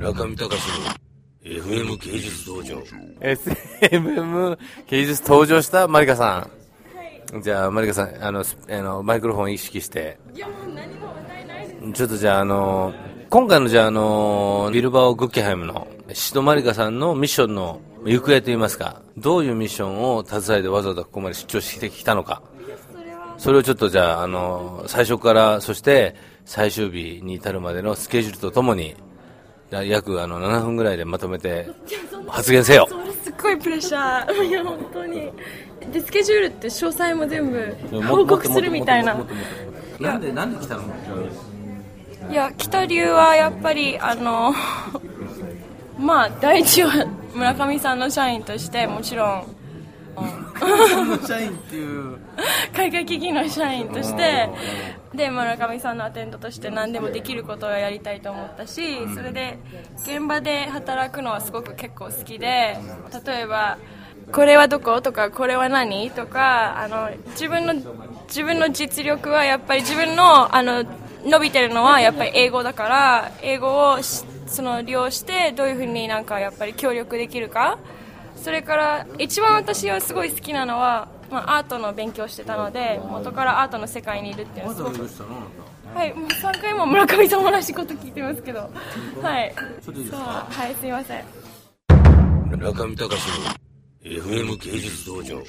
中見隆の FM 芸術道場 SMM 芸術登場したマリカさん。じゃあ、マリカさん、あの、スあのマイクロフォン意識して。いやもう何も歌えないですちょっとじゃあ、あの、今回のじゃあ、あの、ビルバオ・グッケハイムの、シドマリカさんのミッションの行方といいますか、どういうミッションを携えてわざわざここまで出張してきたのか。それはそれをちょっとじゃあ、あの、最初から、そして最終日に至るまでのスケジュールとともに、約あの7分ぐらいでまとめて発言せよ。すっごいプレッシャー。いや本当に。でスケジュールって詳細も全部報告するみたいな。なんで、なんで来たのいや。来た理由はやっぱりあの まあ第一は村上さんの社員としてもちろん社員っていう。海外企業の社員としてで村上さんのアテンドとして何でもできることをやりたいと思ったしそれで現場で働くのはすごく結構好きで例えばこれはどことかこれは何とかあの自分の自分の実力はやっぱり自分のあの伸びてるのはやっぱり英語だから英語をしその利用してどういうふうになんかやっぱり協力できるかそれから一番私はすごい好きなのは、まあ、アートの勉強してたので元からアートの世界にいるっていうの。はすごくはいもう3回も村上さんも同じこと聞いてますけど。はい。そうはいすいません。中見隆の FM 芸術道場